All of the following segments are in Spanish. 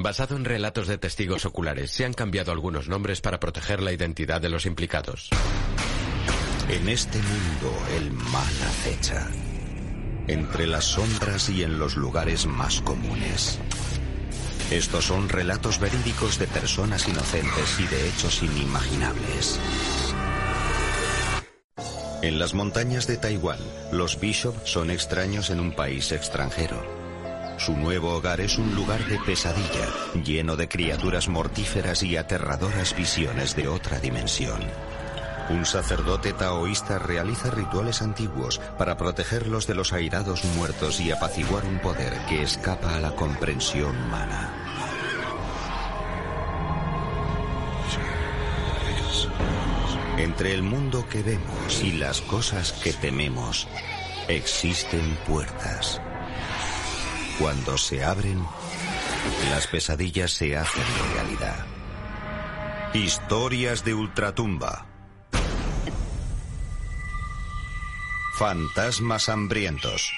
Basado en relatos de testigos oculares, se han cambiado algunos nombres para proteger la identidad de los implicados. En este mundo el mal acecha. Entre las sombras y en los lugares más comunes. Estos son relatos verídicos de personas inocentes y de hechos inimaginables. En las montañas de Taiwán, los Bishop son extraños en un país extranjero. Su nuevo hogar es un lugar de pesadilla, lleno de criaturas mortíferas y aterradoras visiones de otra dimensión. Un sacerdote taoísta realiza rituales antiguos para protegerlos de los airados muertos y apaciguar un poder que escapa a la comprensión humana. Entre el mundo que vemos y las cosas que tememos, existen puertas. Cuando se abren, las pesadillas se hacen realidad. Historias de ultratumba. Fantasmas hambrientos.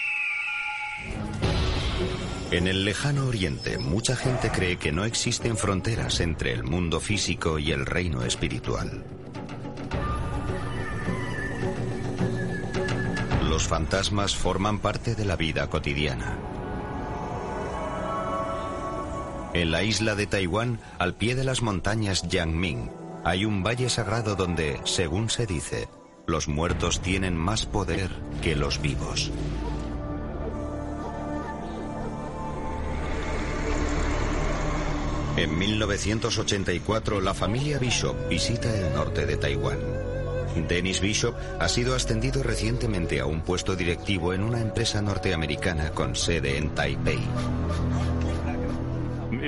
En el lejano oriente, mucha gente cree que no existen fronteras entre el mundo físico y el reino espiritual. Los fantasmas forman parte de la vida cotidiana. En la isla de Taiwán, al pie de las montañas Yangming, hay un valle sagrado donde, según se dice, los muertos tienen más poder que los vivos. En 1984, la familia Bishop visita el norte de Taiwán. Dennis Bishop ha sido ascendido recientemente a un puesto directivo en una empresa norteamericana con sede en Taipei.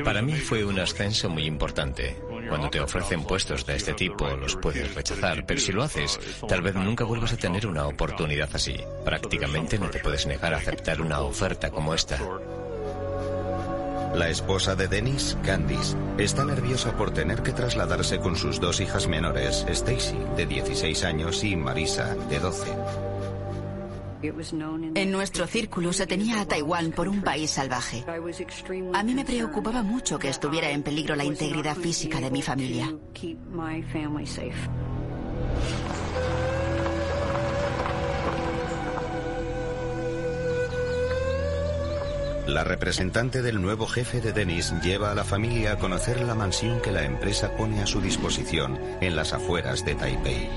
Para mí fue un ascenso muy importante. Cuando te ofrecen puestos de este tipo, los puedes rechazar, pero si lo haces, tal vez nunca vuelvas a tener una oportunidad así. Prácticamente no te puedes negar a aceptar una oferta como esta. La esposa de Dennis, Candice, está nerviosa por tener que trasladarse con sus dos hijas menores, Stacy, de 16 años, y Marisa, de 12. En nuestro círculo se tenía a Taiwán por un país salvaje. A mí me preocupaba mucho que estuviera en peligro la integridad física de mi familia. La representante del nuevo jefe de Dennis lleva a la familia a conocer la mansión que la empresa pone a su disposición en las afueras de Taipei.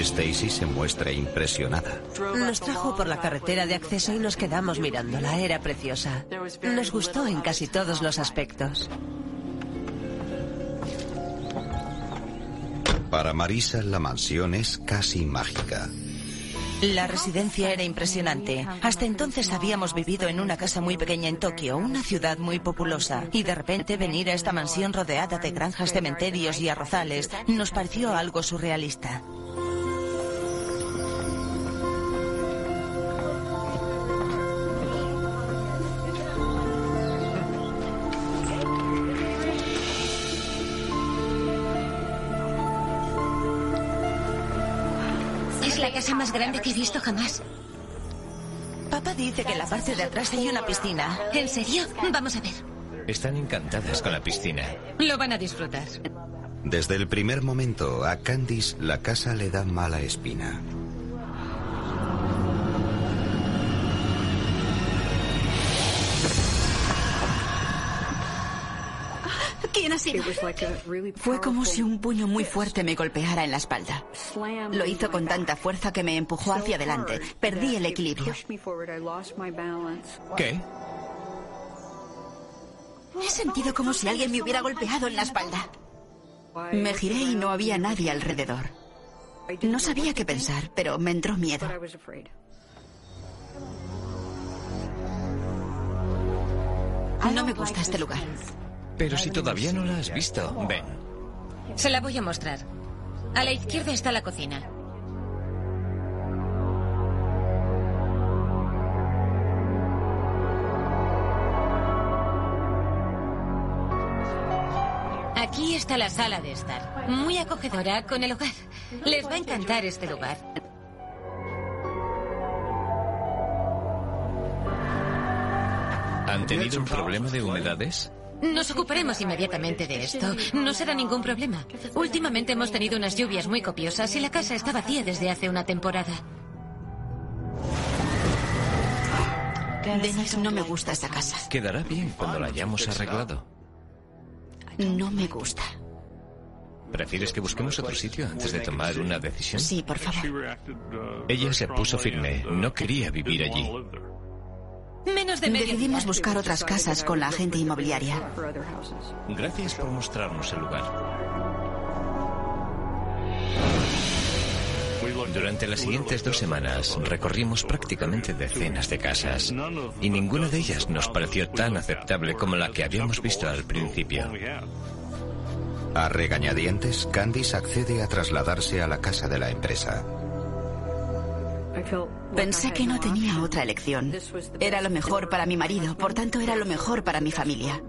Stacy se muestra impresionada. Nos trajo por la carretera de acceso y nos quedamos mirándola. Era preciosa. Nos gustó en casi todos los aspectos. Para Marisa, la mansión es casi mágica. La residencia era impresionante. Hasta entonces habíamos vivido en una casa muy pequeña en Tokio, una ciudad muy populosa, y de repente venir a esta mansión rodeada de granjas, cementerios y arrozales nos pareció algo surrealista. Más grande que he visto jamás. Papá dice que en la parte de atrás hay una piscina. ¿En serio? Vamos a ver. Están encantadas con la piscina. Lo van a disfrutar. Desde el primer momento, a Candice la casa le da mala espina. ¿Quién ha sido? Fue como si un puño muy fuerte me golpeara en la espalda. Lo hizo con tanta fuerza que me empujó hacia adelante. Perdí el equilibrio. ¿Qué? He sentido como si alguien me hubiera golpeado en la espalda. Me giré y no había nadie alrededor. No sabía qué pensar, pero me entró miedo. No me gusta este lugar. Pero si todavía no la has visto, ven. Se la voy a mostrar. A la izquierda está la cocina. Aquí está la sala de estar. Muy acogedora con el hogar. Les va a encantar este lugar. ¿Han tenido un problema de humedades? Nos ocuparemos inmediatamente de esto. No será ningún problema. Últimamente hemos tenido unas lluvias muy copiosas y la casa está vacía desde hace una temporada. Dennis, no me gusta esta casa. Quedará bien cuando la hayamos arreglado. No me gusta. ¿Prefieres que busquemos otro sitio antes de tomar una decisión? Sí, por favor. Ella se puso firme. No quería vivir allí. Menos de medio Decidimos buscar otras casas con la agente inmobiliaria. Gracias por mostrarnos el lugar. Durante las siguientes dos semanas recorrimos prácticamente decenas de casas y ninguna de ellas nos pareció tan aceptable como la que habíamos visto al principio. A regañadientes, Candice accede a trasladarse a la casa de la empresa. Pensé que no tenía otra elección. Era lo mejor para mi marido, por tanto era lo mejor para mi familia.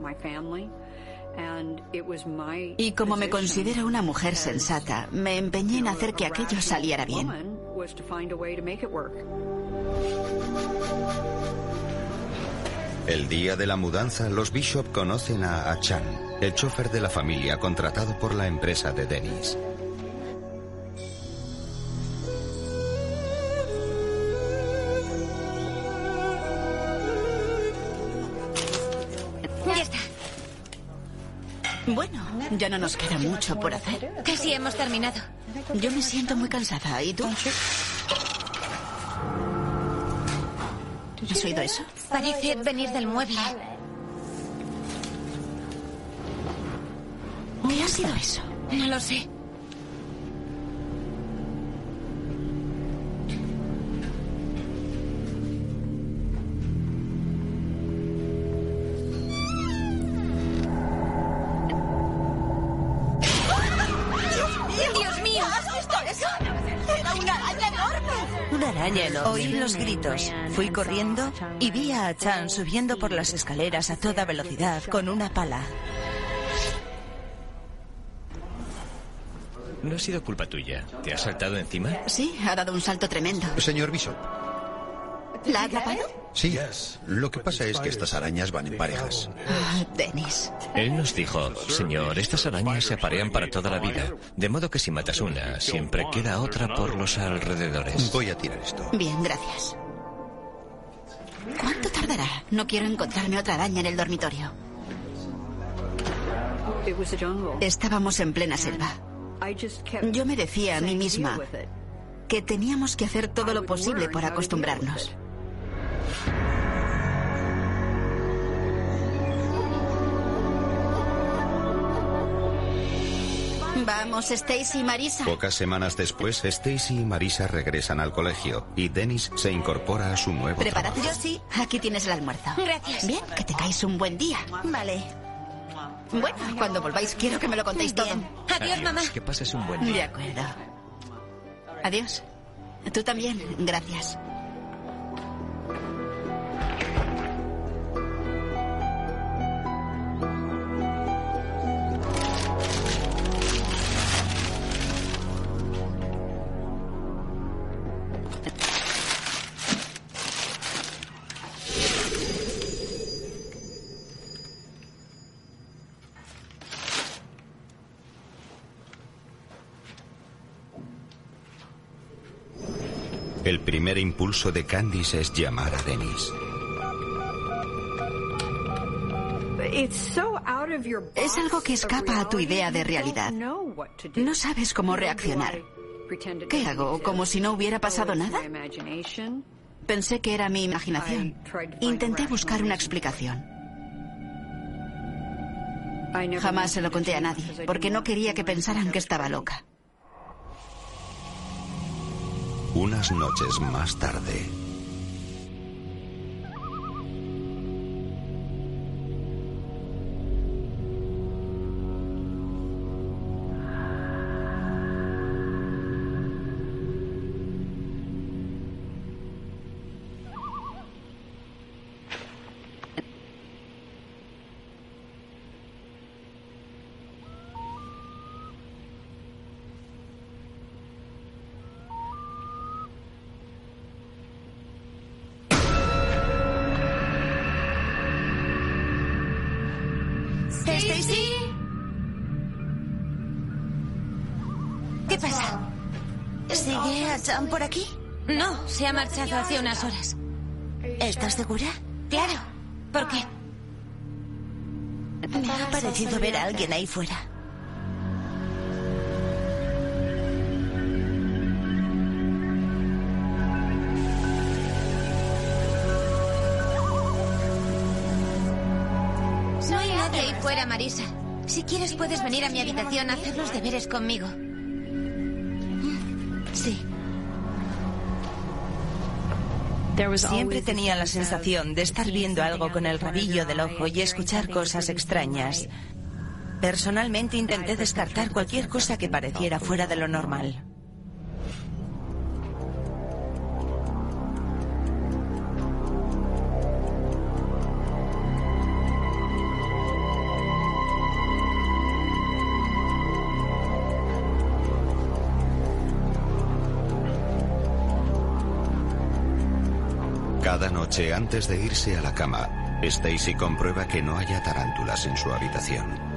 Y como me considero una mujer sensata, me empeñé en hacer que aquello saliera bien. El día de la mudanza, los Bishop conocen a Achan, el chofer de la familia contratado por la empresa de Dennis. Bueno, ya no nos queda mucho por hacer. Casi hemos terminado. Yo me siento muy cansada. ¿Y tú? ¿Has oído eso? Parece venir del mueble. ¿Qué ha sido eso? No lo sé. Oí los gritos. Fui corriendo y vi a Chan subiendo por las escaleras a toda velocidad con una pala. No ha sido culpa tuya. ¿Te has saltado encima? Sí, ha dado un salto tremendo. Señor Bishop. ¿La ha atrapado? Sí. Lo que pasa es que estas arañas van en parejas. Ah, Dennis. Él nos dijo, señor, estas arañas se aparean para toda la vida. De modo que si matas una, siempre queda otra por los alrededores. Voy a tirar esto. Bien, gracias. ¿Cuánto tardará? No quiero encontrarme otra araña en el dormitorio. Estábamos en plena selva. Yo me decía a mí misma que teníamos que hacer todo lo posible por acostumbrarnos. Vamos, Stacy y Marisa. Pocas semanas después, Stacy y Marisa regresan al colegio y Dennis se incorpora a su nuevo Prepárate. trabajo. Yo sí. Aquí tienes el almuerzo. Gracias. Bien, que tengáis un buen día. Vale. Bueno, cuando volváis quiero que me lo contéis todo. Adiós, mamá. Que pases un buen De día. acuerdo. Adiós. Tú también. Gracias. Primer impulso de Candice es llamar a Dennis. Es algo que escapa a tu idea de realidad. No sabes cómo reaccionar. ¿Qué hago? ¿Como si no hubiera pasado nada? Pensé que era mi imaginación. Intenté buscar una explicación. Jamás se lo conté a nadie, porque no quería que pensaran que estaba loca. Unas noches más tarde, ¿Sigue a Chan por aquí? No, se ha marchado hace unas horas. ¿Estás segura? Claro. ¿Por qué? Me ha parecido ver a alguien ahí fuera. No hay nadie ahí fuera, Marisa. Si quieres puedes venir a mi habitación a hacer los deberes conmigo. Siempre tenía la sensación de estar viendo algo con el rabillo del ojo y escuchar cosas extrañas. Personalmente intenté descartar cualquier cosa que pareciera fuera de lo normal. Cada noche antes de irse a la cama, Stacy comprueba que no haya tarántulas en su habitación.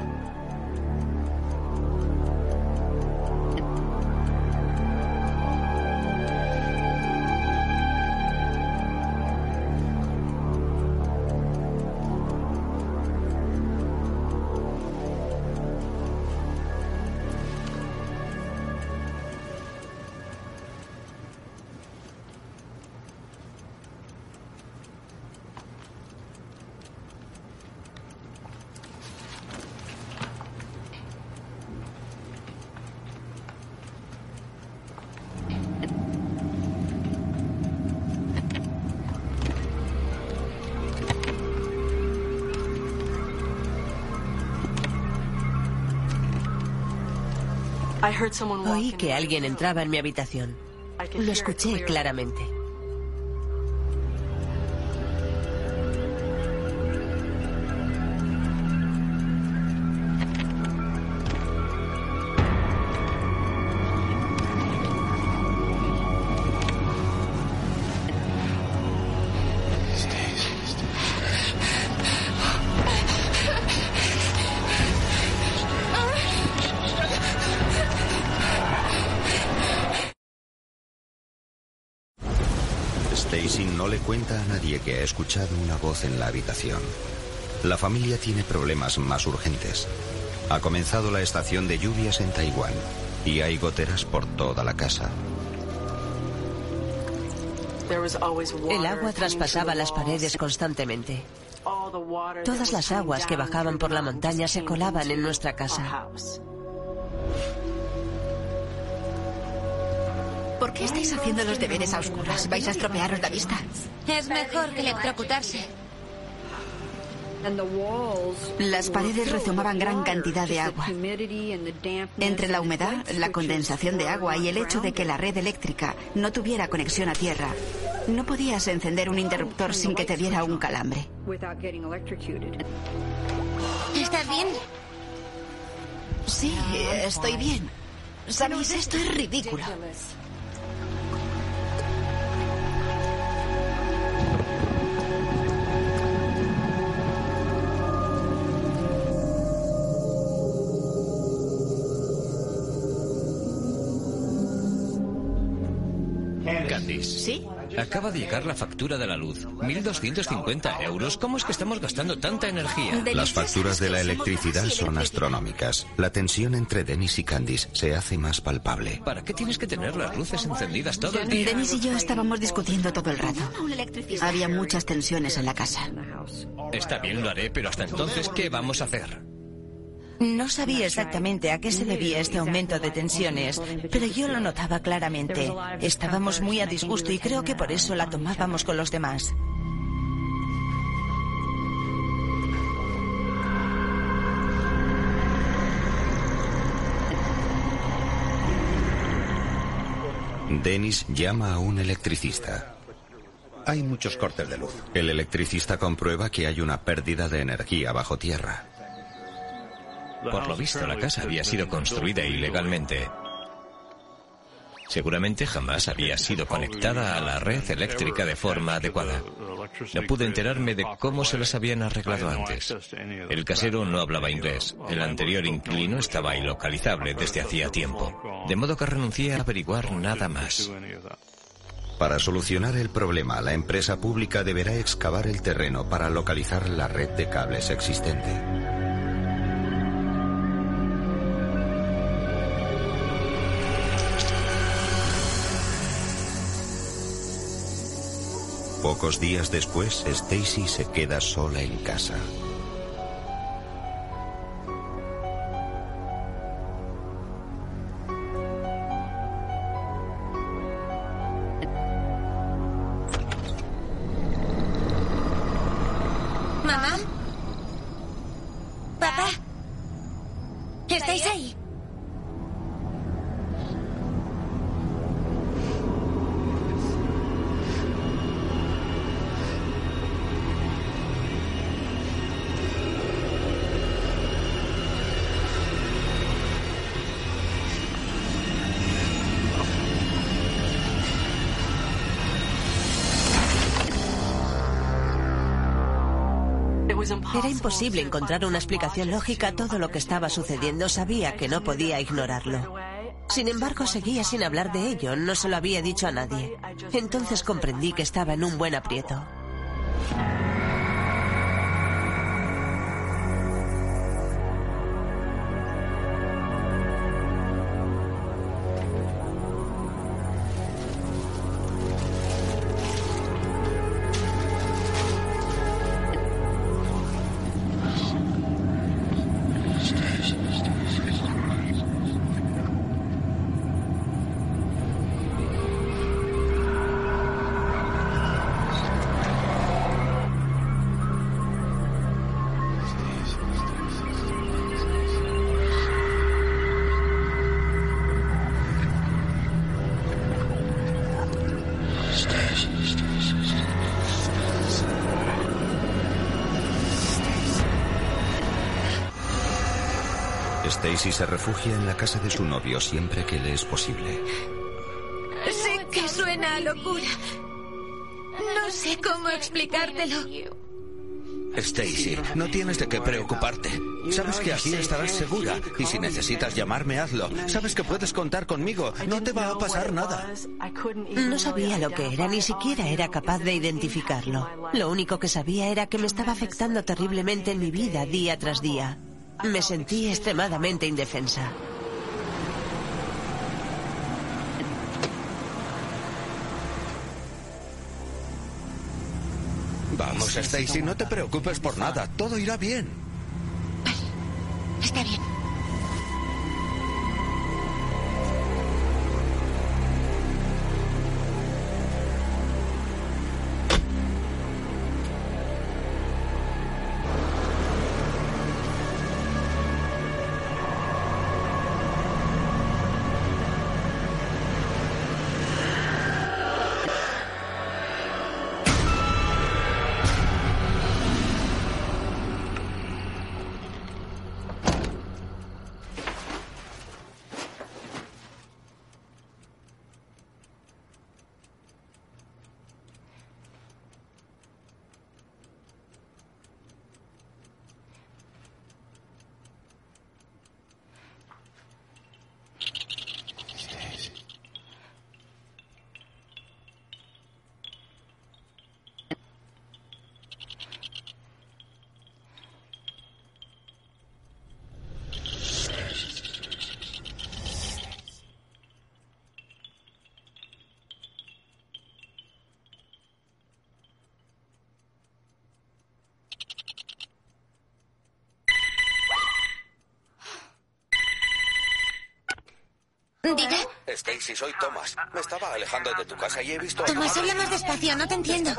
Oí que alguien entraba en mi habitación. Lo escuché claramente. Stacy no le cuenta a nadie que ha escuchado una voz en la habitación. La familia tiene problemas más urgentes. Ha comenzado la estación de lluvias en Taiwán y hay goteras por toda la casa. El agua traspasaba las paredes constantemente. Todas las aguas que bajaban por la montaña se colaban en nuestra casa. ¿Por qué estáis haciendo los deberes a oscuras? ¿Vais a estropearos la vista? Es mejor que electrocutarse. Las paredes rezumaban gran cantidad de agua. Entre la humedad, la condensación de agua y el hecho de que la red eléctrica no tuviera conexión a tierra, no podías encender un interruptor sin que te diera un calambre. ¿Estás bien? Sí, estoy bien. ¿Sabéis? Esto es ridículo. ¿Sí? Acaba de llegar la factura de la luz. 1.250 euros. ¿Cómo es que estamos gastando tanta energía? Las facturas de la electricidad son astronómicas. La tensión entre Dennis y Candice se hace más palpable. ¿Para qué tienes que tener las luces encendidas todo el día? Dennis y yo estábamos discutiendo todo el rato. Había muchas tensiones en la casa. Está bien, lo haré, pero hasta entonces, ¿qué vamos a hacer? No sabía exactamente a qué se debía este aumento de tensiones, pero yo lo notaba claramente. Estábamos muy a disgusto y creo que por eso la tomábamos con los demás. Dennis llama a un electricista. Hay muchos cortes de luz. El electricista comprueba que hay una pérdida de energía bajo tierra. Por lo visto, la casa había sido construida ilegalmente. Seguramente jamás había sido conectada a la red eléctrica de forma adecuada. No pude enterarme de cómo se las habían arreglado antes. El casero no hablaba inglés. El anterior inquilino estaba ilocalizable desde hacía tiempo. De modo que renuncié a averiguar nada más. Para solucionar el problema, la empresa pública deberá excavar el terreno para localizar la red de cables existente. Pocos días después, Stacy se queda sola en casa. Era imposible encontrar una explicación lógica a todo lo que estaba sucediendo. Sabía que no podía ignorarlo. Sin embargo, seguía sin hablar de ello. No se lo había dicho a nadie. Entonces comprendí que estaba en un buen aprieto. Stacy se refugia en la casa de su novio siempre que le es posible. Sé que suena a locura. No sé cómo explicártelo. Stacy, no tienes de qué preocuparte. Sabes que aquí estarás segura y si necesitas llamarme, hazlo. Sabes que puedes contar conmigo. No te va a pasar nada. No sabía lo que era, ni siquiera era capaz de identificarlo. Lo único que sabía era que me estaba afectando terriblemente en mi vida día tras día. Me sentí extremadamente indefensa. Vamos, Stacy, no te preocupes por nada. Todo irá bien. Está bien. Diga. Stacy, soy Thomas. Me estaba alejando de tu casa y he visto... madre. habla más despacio, no te entiendo.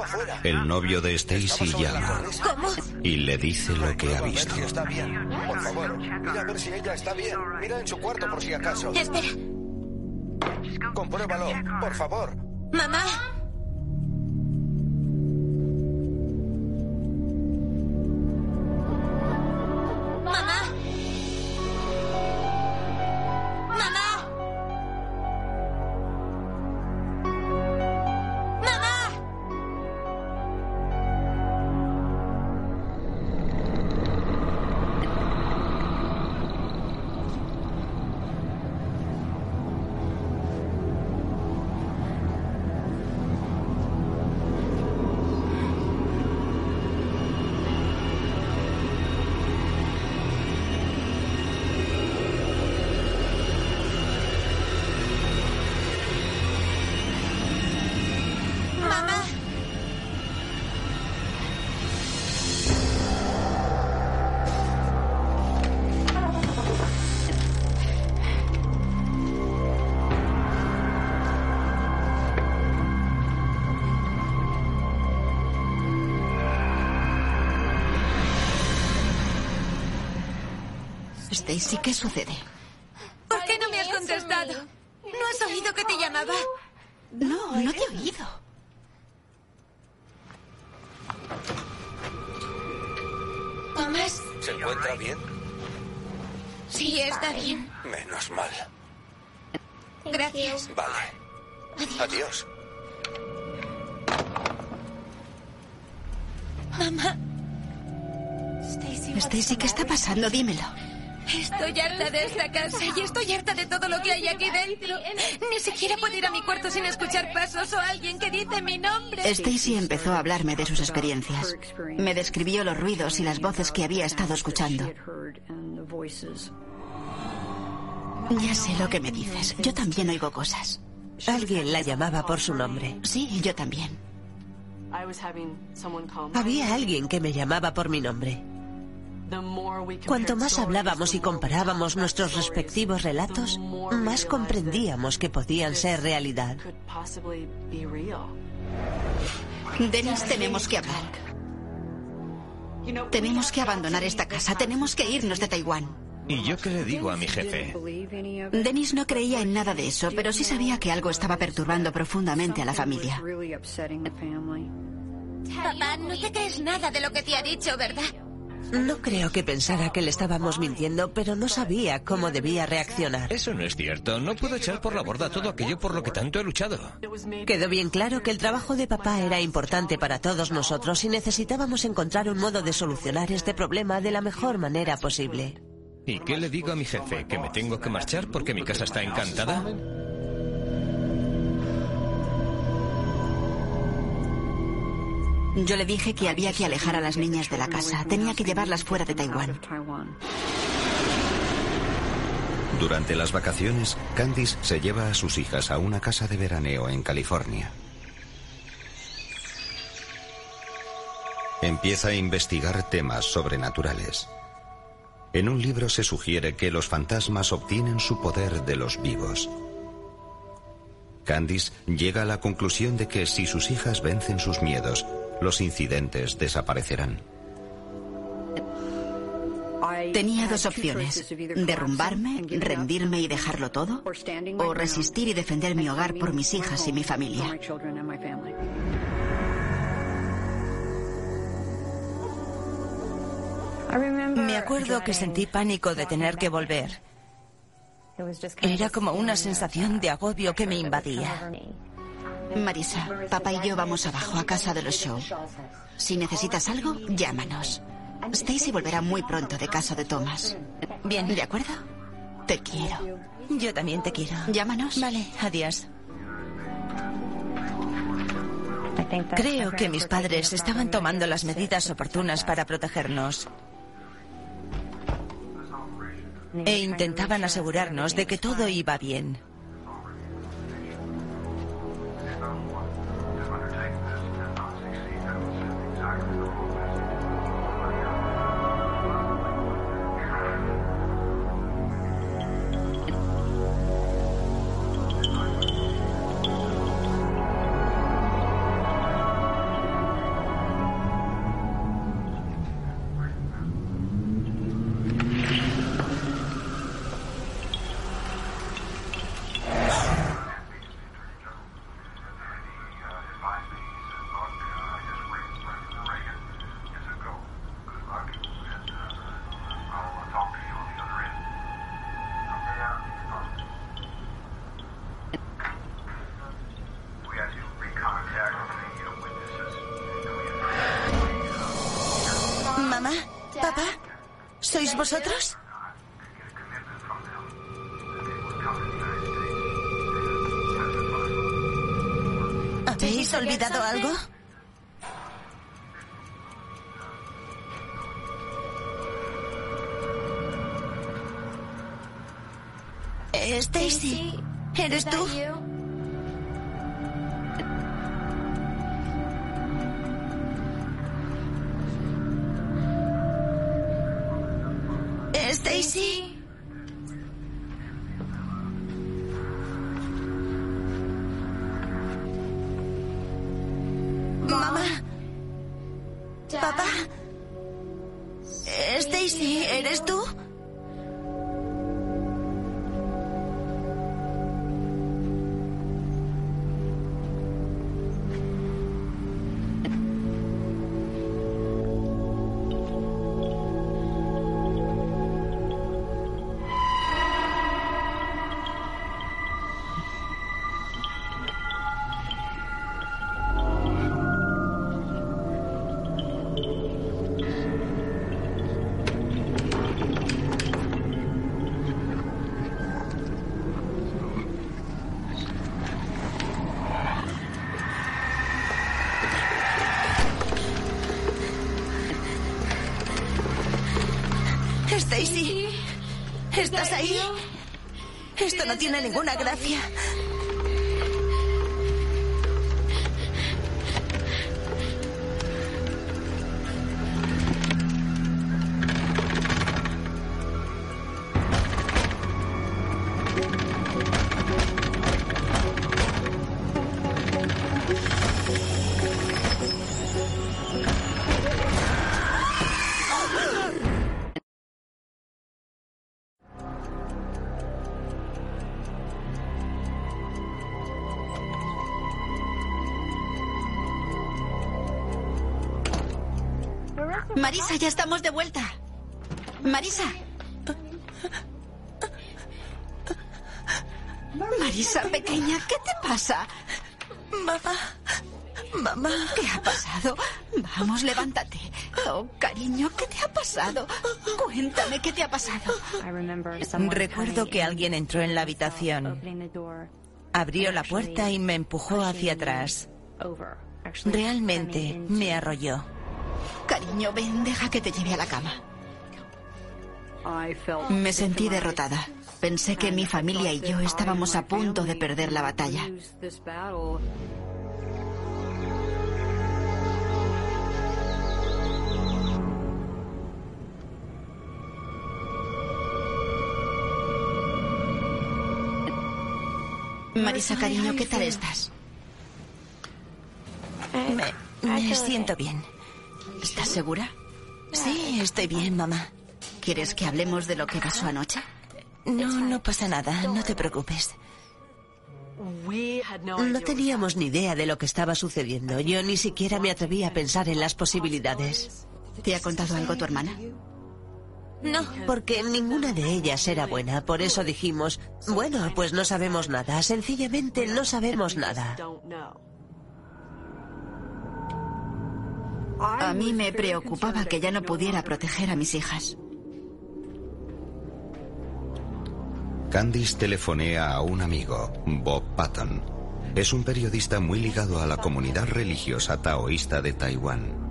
El novio de Stacy llama. ¿Cómo? y le dice lo que ha visto. está bien. Por favor, mira a ver si ella está bien. Mira en su cuarto por si acaso. Espera. Compruébalo, por favor. Mamá. Stacy, ¿qué sucede? ¿Por qué no me has contestado? ¿No has oído que te llamaba? No, no te he oído. Tomás. ¿Se encuentra bien? Sí, está bien. Menos mal. Gracias. Vale. Adiós. Mamá. Stacy, ¿qué está pasando? Dímelo. Estoy harta de esta casa y estoy harta de todo lo que hay aquí dentro. Ni siquiera puedo ir a mi cuarto sin escuchar pasos o alguien que dice mi nombre. Stacy empezó a hablarme de sus experiencias. Me describió los ruidos y las voces que había estado escuchando. Ya sé lo que me dices. Yo también oigo cosas. Alguien la llamaba por su nombre. Sí, yo también. Había alguien que me llamaba por mi nombre. Cuanto más hablábamos y comparábamos nuestros respectivos relatos, más comprendíamos que podían ser realidad. Dennis, tenemos que hablar. Tenemos que abandonar esta casa. Tenemos que irnos de Taiwán. ¿Y yo qué le digo a mi jefe? Dennis no creía en nada de eso, pero sí sabía que algo estaba perturbando profundamente a la familia. Papá, no te crees nada de lo que te ha dicho, ¿verdad? No creo que pensara que le estábamos mintiendo, pero no sabía cómo debía reaccionar. Eso no es cierto. No puedo echar por la borda todo aquello por lo que tanto he luchado. Quedó bien claro que el trabajo de papá era importante para todos nosotros y necesitábamos encontrar un modo de solucionar este problema de la mejor manera posible. ¿Y qué le digo a mi jefe? ¿Que me tengo que marchar porque mi casa está encantada? Yo le dije que había que alejar a las niñas de la casa. Tenía que llevarlas fuera de Taiwán. Durante las vacaciones, Candice se lleva a sus hijas a una casa de veraneo en California. Empieza a investigar temas sobrenaturales. En un libro se sugiere que los fantasmas obtienen su poder de los vivos. Candice llega a la conclusión de que si sus hijas vencen sus miedos, los incidentes desaparecerán. Tenía dos opciones, derrumbarme, rendirme y dejarlo todo, o resistir y defender mi hogar por mis hijas y mi familia. Me acuerdo que sentí pánico de tener que volver. Era como una sensación de agobio que me invadía. Marisa, papá y yo vamos abajo a casa de los show. Si necesitas algo, llámanos. Stacy volverá muy pronto de casa de Thomas. Bien. ¿De acuerdo? Te quiero. Yo también te quiero. Llámanos. Vale, adiós. Creo que mis padres estaban tomando las medidas oportunas para protegernos. E intentaban asegurarnos de que todo iba bien. ¿Habéis olvidado algo? Eh, Stacy, ¿eres tú? ¿Estás ahí? Esto no tiene ninguna gracia. Marisa, ya estamos de vuelta. Marisa. Marisa, pequeña, ¿qué te pasa? Mamá. Mamá. ¿Qué ha pasado? Vamos, levántate. Oh, cariño, ¿qué te ha pasado? Cuéntame qué te ha pasado. Recuerdo que alguien entró en la habitación. Abrió la puerta y me empujó hacia atrás. Realmente me arrolló. Cariño, ven, deja que te lleve a la cama. Me sentí derrotada. Pensé que mi familia y yo estábamos a punto de perder la batalla. Marisa, cariño, ¿qué tal estás? Me, me siento bien. ¿Estás segura? Sí, estoy bien, mamá. ¿Quieres que hablemos de lo que pasó anoche? No, no pasa nada, no te preocupes. No teníamos ni idea de lo que estaba sucediendo. Yo ni siquiera me atreví a pensar en las posibilidades. ¿Te ha contado algo tu hermana? No, porque ninguna de ellas era buena. Por eso dijimos, bueno, pues no sabemos nada. Sencillamente no sabemos nada. A mí me preocupaba que ya no pudiera proteger a mis hijas. Candice telefonea a un amigo, Bob Patton. Es un periodista muy ligado a la comunidad religiosa taoísta de Taiwán.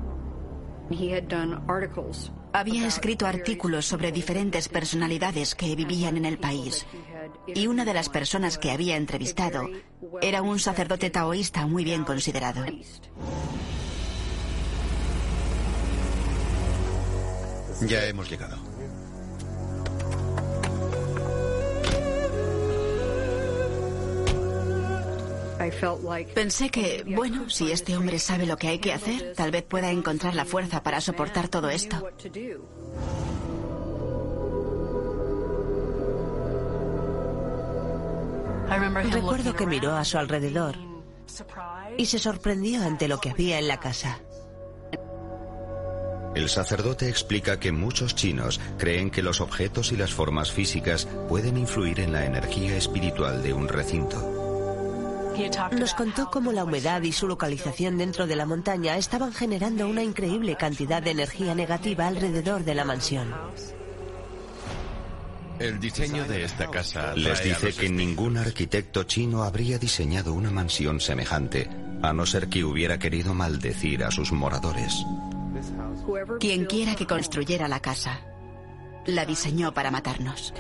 Había escrito artículos sobre diferentes personalidades que vivían en el país. Y una de las personas que había entrevistado era un sacerdote taoísta muy bien considerado. Ya hemos llegado. Pensé que, bueno, si este hombre sabe lo que hay que hacer, tal vez pueda encontrar la fuerza para soportar todo esto. Recuerdo que miró a su alrededor y se sorprendió ante lo que había en la casa. El sacerdote explica que muchos chinos creen que los objetos y las formas físicas pueden influir en la energía espiritual de un recinto. Nos contó cómo la humedad y su localización dentro de la montaña estaban generando una increíble cantidad de energía negativa alrededor de la mansión. El diseño de esta casa les dice que ningún arquitecto chino habría diseñado una mansión semejante, a no ser que hubiera querido maldecir a sus moradores. Quien quiera que construyera la casa, la diseñó para matarnos.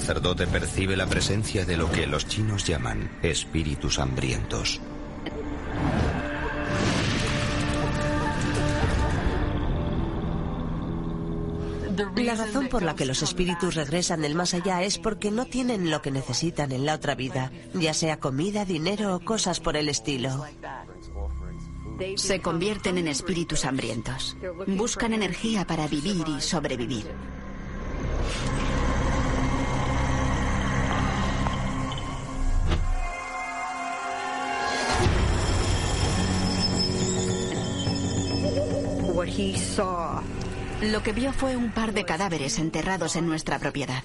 Sacerdote percibe la presencia de lo que los chinos llaman espíritus hambrientos. La razón por la que los espíritus regresan del más allá es porque no tienen lo que necesitan en la otra vida, ya sea comida, dinero o cosas por el estilo. Se convierten en espíritus hambrientos. Buscan energía para vivir y sobrevivir. Lo que vio fue un par de cadáveres enterrados en nuestra propiedad.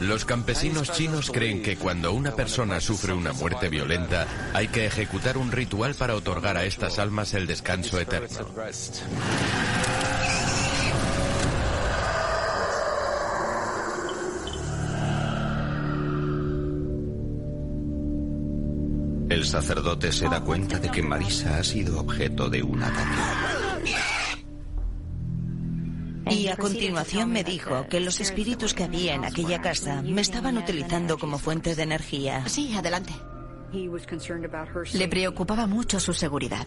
Los campesinos chinos creen que cuando una persona sufre una muerte violenta, hay que ejecutar un ritual para otorgar a estas almas el descanso eterno. El sacerdote se da cuenta de que Marisa ha sido objeto de un ataque. Y a continuación me dijo que los espíritus que había en aquella casa me estaban utilizando como fuente de energía. Sí, adelante. Le preocupaba mucho su seguridad.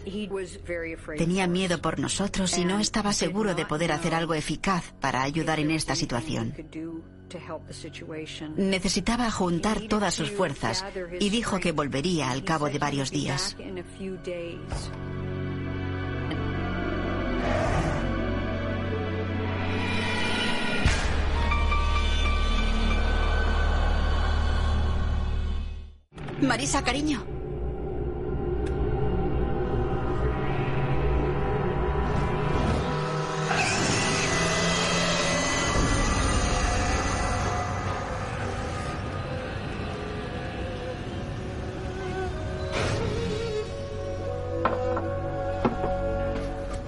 Tenía miedo por nosotros y no estaba seguro de poder hacer algo eficaz para ayudar en esta situación. Necesitaba juntar todas sus fuerzas y dijo que volvería al cabo de varios días. Marisa, cariño.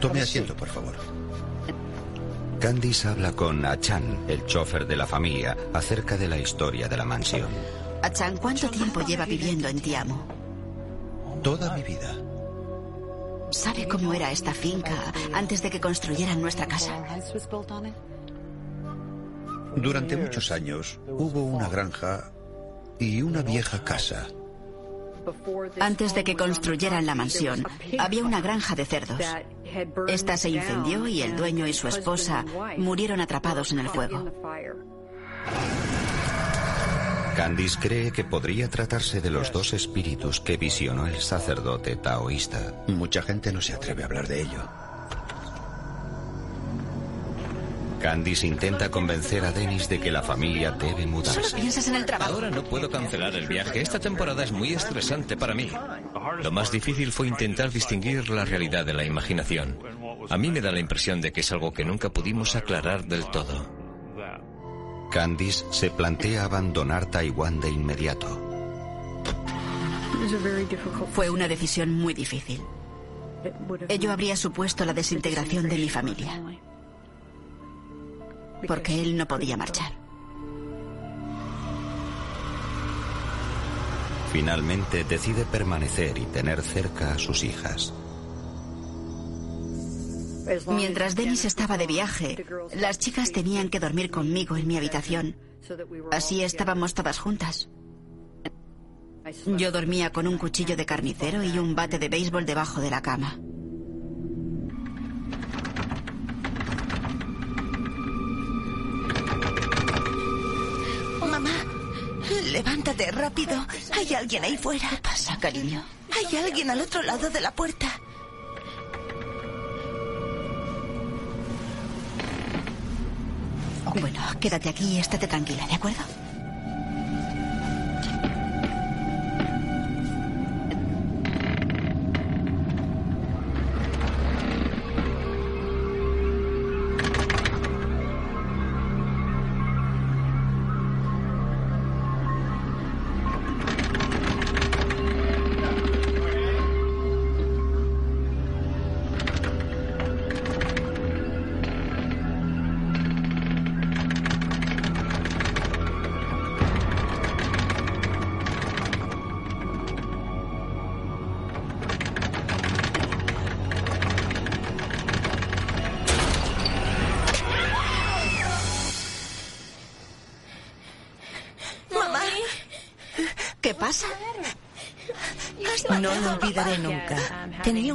Tome asiento, por favor. Candice habla con Achan, el chofer de la familia, acerca de la historia de la mansión. Achan, ¿cuánto tiempo lleva viviendo en Tiamo? Toda mi vida. ¿Sabe cómo era esta finca antes de que construyeran nuestra casa? Durante muchos años hubo una granja y una vieja casa. Antes de que construyeran la mansión, había una granja de cerdos. Esta se incendió y el dueño y su esposa murieron atrapados en el fuego. Candice cree que podría tratarse de los dos espíritus que visionó el sacerdote taoísta. Mucha gente no se atreve a hablar de ello. Candice intenta convencer a Dennis de que la familia debe mudarse. Solo piensas en el trabajo. Ahora no puedo cancelar el viaje. Esta temporada es muy estresante para mí. Lo más difícil fue intentar distinguir la realidad de la imaginación. A mí me da la impresión de que es algo que nunca pudimos aclarar del todo. Candice se plantea abandonar Taiwán de inmediato. Fue una decisión muy difícil. Ello habría supuesto la desintegración de mi familia. Porque él no podía marchar. Finalmente decide permanecer y tener cerca a sus hijas. Mientras Dennis estaba de viaje, las chicas tenían que dormir conmigo en mi habitación. Así estábamos todas juntas. Yo dormía con un cuchillo de carnicero y un bate de béisbol debajo de la cama. Mamá, levántate rápido. Hay alguien ahí fuera. ¿Qué pasa, cariño? Hay alguien al otro lado de la puerta. Bueno, quédate aquí y estate tranquila, ¿de acuerdo?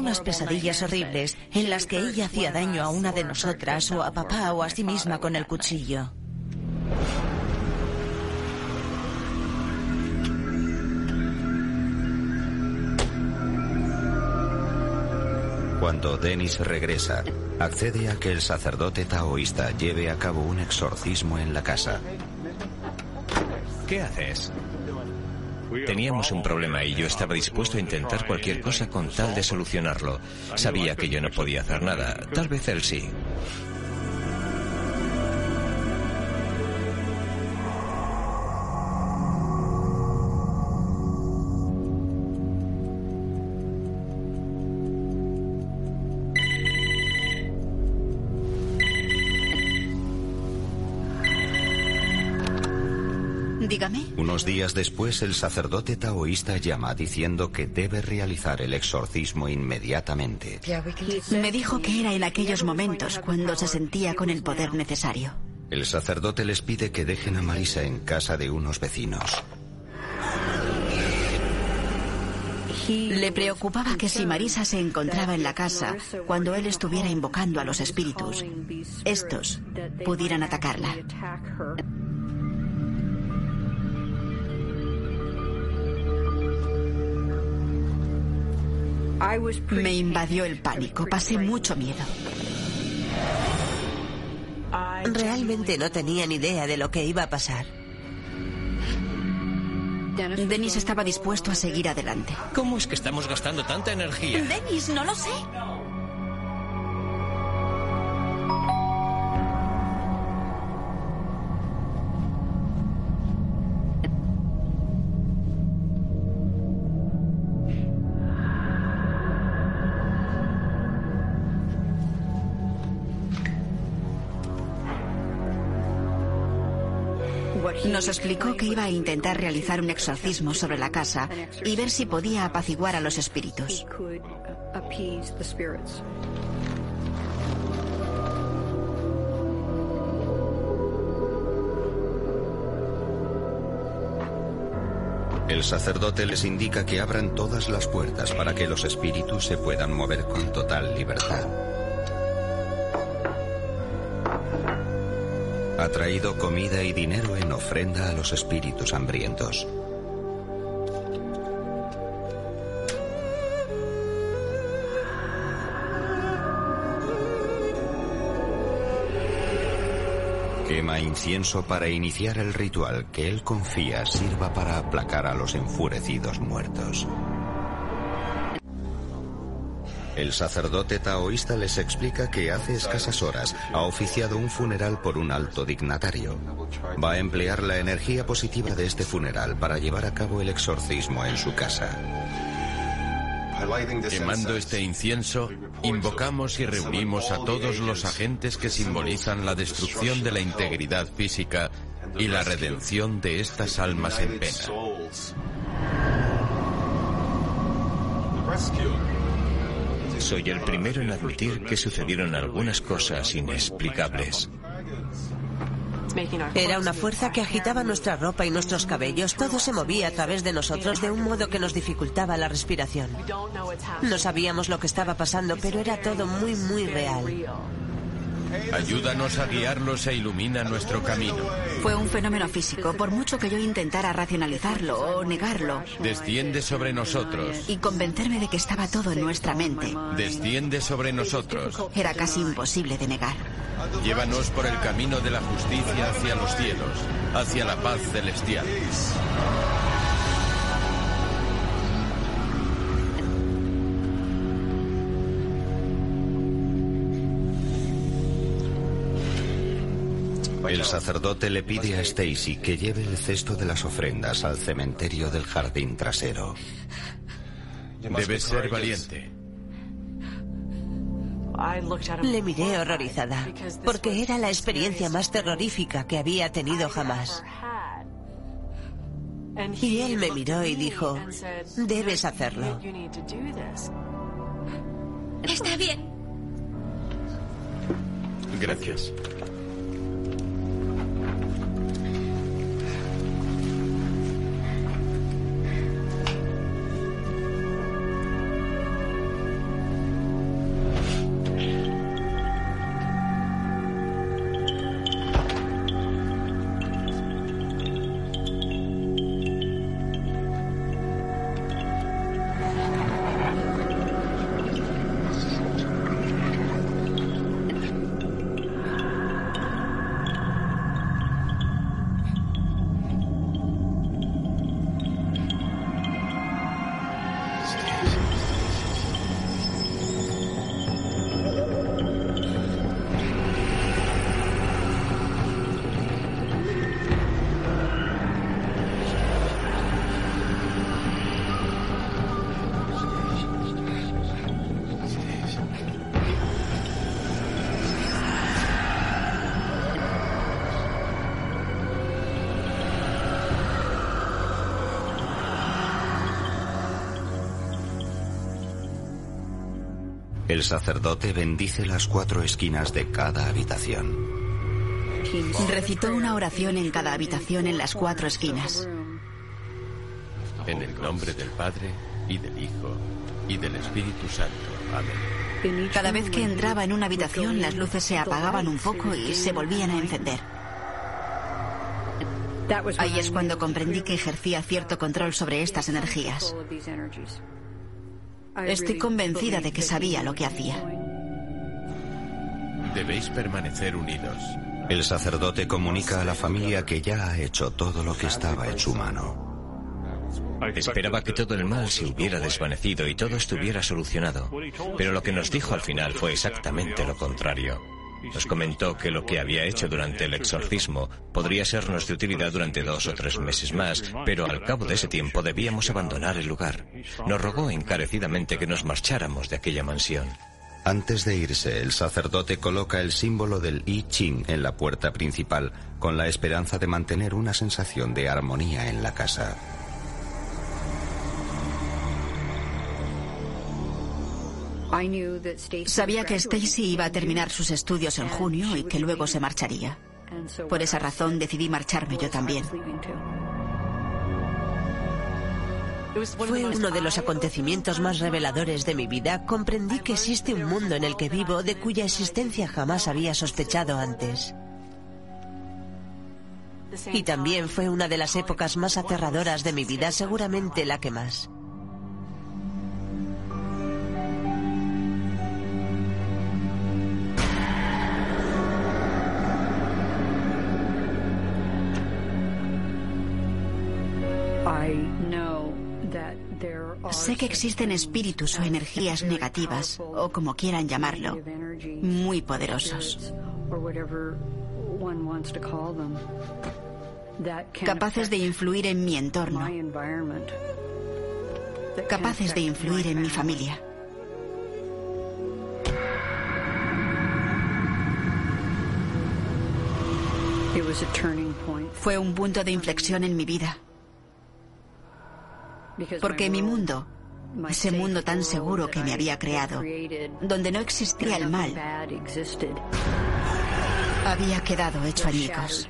Unas pesadillas horribles en las que ella hacía daño a una de nosotras o a papá o a sí misma con el cuchillo. Cuando Dennis regresa, accede a que el sacerdote taoísta lleve a cabo un exorcismo en la casa. ¿Qué haces? Teníamos un problema y yo estaba dispuesto a intentar cualquier cosa con tal de solucionarlo. Sabía que yo no podía hacer nada. Tal vez él sí. Unos días después, el sacerdote taoísta llama diciendo que debe realizar el exorcismo inmediatamente. Me dijo que era en aquellos momentos cuando se sentía con el poder necesario. El sacerdote les pide que dejen a Marisa en casa de unos vecinos. Le preocupaba que si Marisa se encontraba en la casa cuando él estuviera invocando a los espíritus, estos pudieran atacarla. Me invadió el pánico, pasé mucho miedo. Realmente no tenía ni idea de lo que iba a pasar. Dennis estaba dispuesto a seguir adelante. ¿Cómo es que estamos gastando tanta energía? Dennis, no lo sé. Nos explicó que iba a intentar realizar un exorcismo sobre la casa y ver si podía apaciguar a los espíritus. El sacerdote les indica que abran todas las puertas para que los espíritus se puedan mover con total libertad. Traído comida y dinero en ofrenda a los espíritus hambrientos. Quema incienso para iniciar el ritual que él confía sirva para aplacar a los enfurecidos muertos. El sacerdote taoísta les explica que hace escasas horas ha oficiado un funeral por un alto dignatario. Va a emplear la energía positiva de este funeral para llevar a cabo el exorcismo en su casa. Quemando este incienso, invocamos y reunimos a todos los agentes que simbolizan la destrucción de la integridad física y la redención de estas almas en pena. Soy el primero en admitir que sucedieron algunas cosas inexplicables. Era una fuerza que agitaba nuestra ropa y nuestros cabellos. Todo se movía a través de nosotros de un modo que nos dificultaba la respiración. No sabíamos lo que estaba pasando, pero era todo muy, muy real. Ayúdanos a guiarlos e ilumina nuestro camino. Fue un fenómeno físico, por mucho que yo intentara racionalizarlo o negarlo. Desciende sobre nosotros. Y convencerme de que estaba todo en nuestra mente. Desciende sobre nosotros. Era casi imposible de negar. Llévanos por el camino de la justicia hacia los cielos, hacia la paz celestial. El sacerdote le pide a Stacy que lleve el cesto de las ofrendas al cementerio del jardín trasero. Debes ser valiente. Le miré horrorizada, porque era la experiencia más terrorífica que había tenido jamás. Y él me miró y dijo, debes hacerlo. Está bien. Gracias. Sacerdote bendice las cuatro esquinas de cada habitación. Recitó una oración en cada habitación en las cuatro esquinas. En el nombre del Padre, y del Hijo, y del Espíritu Santo. Amén. Cada vez que entraba en una habitación, las luces se apagaban un poco y se volvían a encender. Ahí es cuando comprendí que ejercía cierto control sobre estas energías. Estoy convencida de que sabía lo que hacía. Debéis permanecer unidos. El sacerdote comunica a la familia que ya ha hecho todo lo que estaba en su mano. Esperaba que todo el mal se hubiera desvanecido y todo estuviera solucionado. Pero lo que nos dijo al final fue exactamente lo contrario. Nos comentó que lo que había hecho durante el exorcismo podría sernos de utilidad durante dos o tres meses más, pero al cabo de ese tiempo debíamos abandonar el lugar. Nos rogó encarecidamente que nos marcháramos de aquella mansión. Antes de irse, el sacerdote coloca el símbolo del I Ching en la puerta principal, con la esperanza de mantener una sensación de armonía en la casa. Sabía que Stacy iba a terminar sus estudios en junio y que luego se marcharía. Por esa razón decidí marcharme yo también. Fue uno de los acontecimientos más reveladores de mi vida. Comprendí que existe un mundo en el que vivo de cuya existencia jamás había sospechado antes. Y también fue una de las épocas más aterradoras de mi vida, seguramente la que más. Que existen espíritus o energías negativas, o como quieran llamarlo, muy poderosos. Capaces de influir en mi entorno. Capaces de influir en mi familia. Fue un punto de inflexión en mi vida. Porque mi mundo, ese mundo tan seguro que me había creado, donde no existía el mal, había quedado hecho añicos.